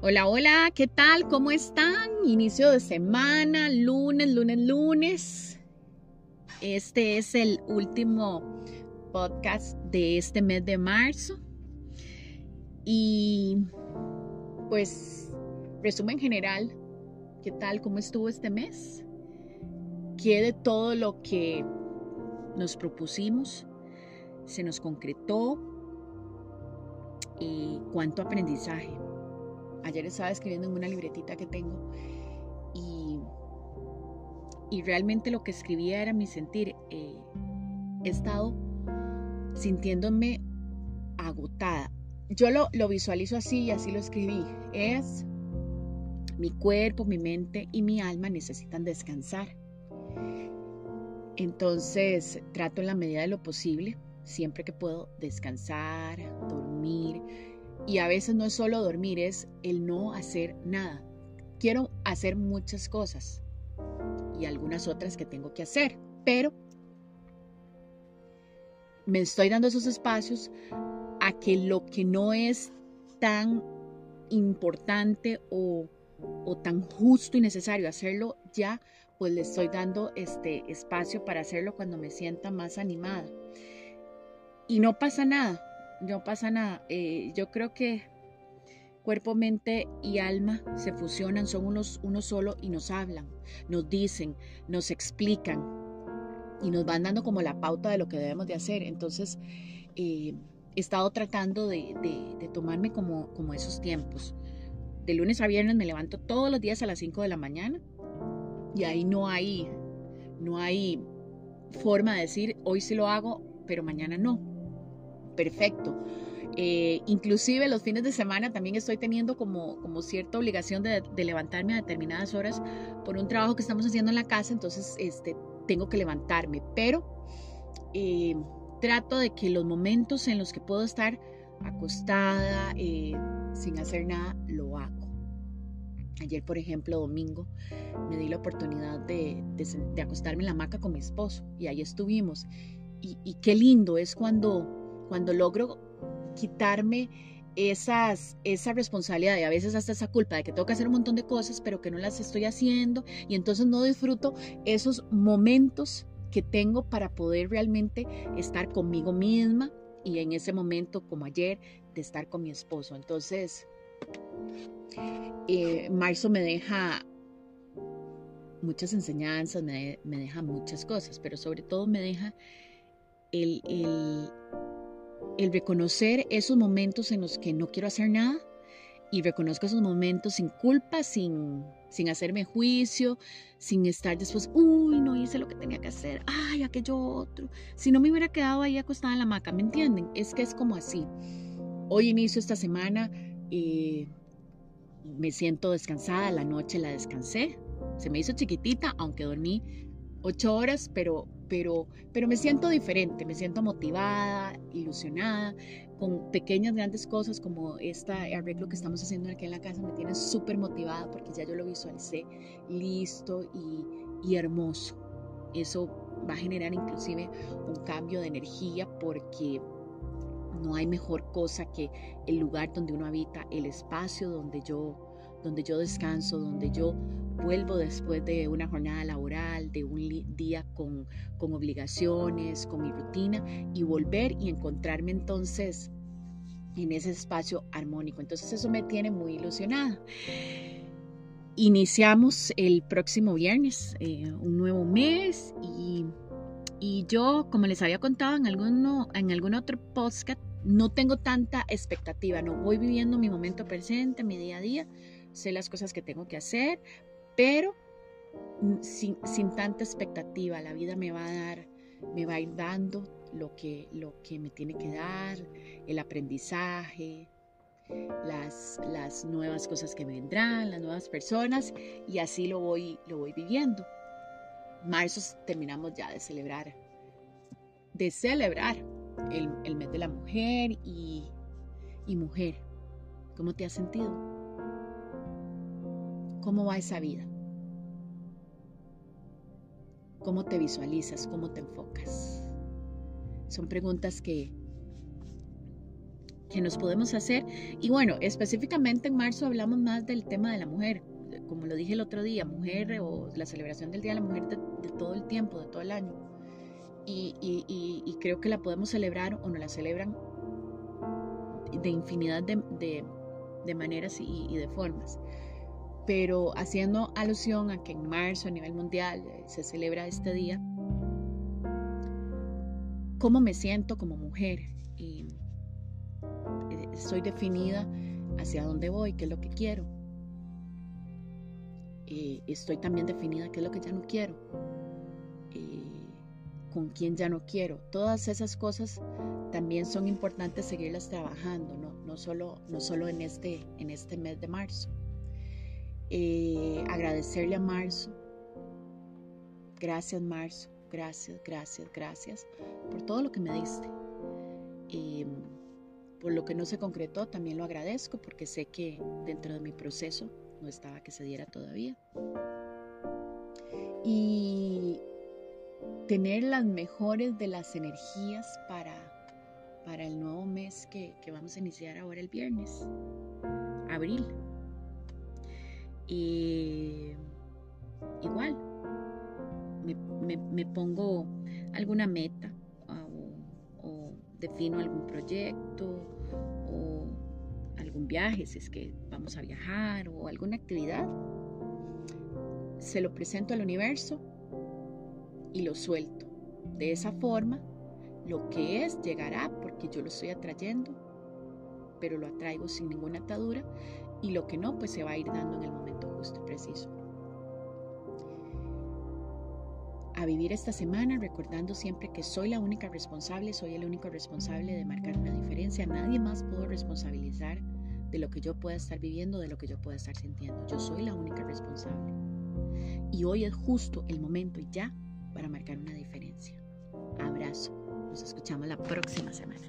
Hola, hola, ¿qué tal? ¿Cómo están? Inicio de semana, lunes, lunes, lunes. Este es el último podcast de este mes de marzo. Y pues, resumen general, ¿qué tal? ¿Cómo estuvo este mes? ¿Qué de todo lo que nos propusimos se nos concretó? ¿Y cuánto aprendizaje? Ayer estaba escribiendo en una libretita que tengo y, y realmente lo que escribía era mi sentir. Eh, he estado sintiéndome agotada. Yo lo, lo visualizo así y así lo escribí. Es mi cuerpo, mi mente y mi alma necesitan descansar. Entonces trato en la medida de lo posible, siempre que puedo, descansar, dormir, y a veces no es solo dormir, es el no hacer nada. Quiero hacer muchas cosas y algunas otras que tengo que hacer, pero me estoy dando esos espacios a que lo que no es tan importante o, tan justo y necesario hacerlo ya, pues le estoy dando este espacio para hacerlo cuando me sienta más animada. Y no pasa nada, no pasa nada. Eh, yo creo que cuerpo, mente y alma se fusionan, son unos, uno solo y nos hablan, nos dicen, nos explican y nos van dando como la pauta de lo que debemos de hacer. Entonces, eh, he estado tratando de, tomarme como, esos tiempos. De lunes a viernes me levanto todos los días a las 5 de la mañana y ahí no hay, no hay forma de decir, hoy sí lo hago, pero mañana no perfecto. Eh, inclusive los fines de semana también estoy teniendo como, como cierta obligación de, levantarme a determinadas horas por un trabajo que estamos haciendo en la casa, entonces este, tengo que levantarme, pero eh, trato de que los momentos en los que puedo estar acostada, eh, sin hacer nada, lo hago. Ayer, por ejemplo, domingo, me di la oportunidad de, acostarme en la hamaca con mi esposo y ahí estuvimos. y qué lindo es cuando cuando logro quitarme esas, esa responsabilidad y a veces hasta esa culpa de que tengo que hacer un montón de cosas, pero que no las estoy haciendo y entonces no disfruto esos momentos que tengo para poder realmente estar conmigo misma y en ese momento, como ayer, de estar con mi esposo. Entonces, eh, marzo me deja muchas enseñanzas, me, deja muchas cosas, pero sobre todo me deja el el reconocer esos momentos en los que no quiero hacer nada y reconozco esos momentos sin culpa, sin, sin hacerme juicio, sin estar después, uy, no hice lo que tenía que hacer, ay, aquello otro. Si no me hubiera quedado ahí acostada en la hamaca, ¿me entienden? Es que es como así. Hoy inicio esta semana, y me siento descansada, la noche la descansé, se me hizo chiquitita, aunque dormí ocho horas, pero, pero, pero me siento diferente, me siento motivada, ilusionada, con pequeñas, grandes cosas como este arreglo que estamos haciendo aquí en la casa, me tiene súper motivada porque ya yo lo visualicé listo y, y hermoso. Eso va a generar inclusive un cambio de energía porque no hay mejor cosa que el lugar donde uno habita, el espacio donde yo, donde yo descanso, donde yo vuelvo después de una jornada laboral, de un día con, con obligaciones, con mi rutina y volver y encontrarme entonces en ese espacio armónico. Entonces eso me tiene muy ilusionada. Iniciamos el próximo viernes eh, un nuevo mes y, y, yo, como les había contado en, alguno, en algún otro podcast, no tengo tanta expectativa, no voy viviendo mi momento presente, mi día a día, sé las cosas que tengo que hacer, pero mm, sin, tanta expectativa, la vida me va a dar, me va a ir dando lo que, lo que me tiene que dar, el aprendizaje, las, las nuevas cosas que me vendrán, las nuevas personas, y así lo voy, lo voy viviendo. Marzo terminamos ya de celebrar, de celebrar el, el mes de la mujer y, y mujer. ¿Cómo te has sentido? ¿Cómo va esa vida? ¿Cómo te visualizas? ¿Cómo te enfocas? Son preguntas que, que nos podemos hacer. Y bueno, específicamente en marzo hablamos más del tema de la mujer, como lo dije el otro día, mujer o la celebración del Día de la Mujer de, todo el tiempo, de todo el año. Y, y, creo que la podemos celebrar o no la celebran de infinidad de, de, maneras y, de formas. Pero haciendo alusión a que en marzo a nivel mundial eh, se celebra este día, ¿cómo me siento como mujer? Y eh, estoy definida hacia dónde voy, qué es lo que quiero. Eh, estoy también definida qué es lo que ya no quiero, con quién ya no quiero. Todas esas cosas también son importantes seguirlas trabajando, no, no, solo, no solo en, este, en este mes de marzo. Eh, agradecerle a marzo. Gracias marzo, gracias, gracias, gracias por todo lo que me diste. Em, por lo que no se concretó también lo agradezco porque sé que dentro de mi proceso no estaba que se diera todavía. Y tener las mejores de las energías para para el nuevo mes que, vamos a iniciar ahora el viernes, abril. Y igual, me, pongo alguna meta o, defino algún proyecto o algún viaje, si es que vamos a viajar o alguna actividad. Se lo presento al universo y lo suelto. De esa forma lo que es llegará porque yo lo estoy atrayendo, pero lo atraigo sin ninguna atadura y lo que no, pues se va a ir dando en el momento justo y preciso. A vivir esta semana recordando siempre que soy la única responsable, soy el único responsable de marcar una diferencia. Nadie más puedo responsabilizar de lo que yo pueda estar viviendo, de lo que yo pueda estar sintiendo. Yo soy la única responsable. Y hoy es justo el momento y ya para marcar una diferencia. Abrazo. Nos escuchamos la próxima semana.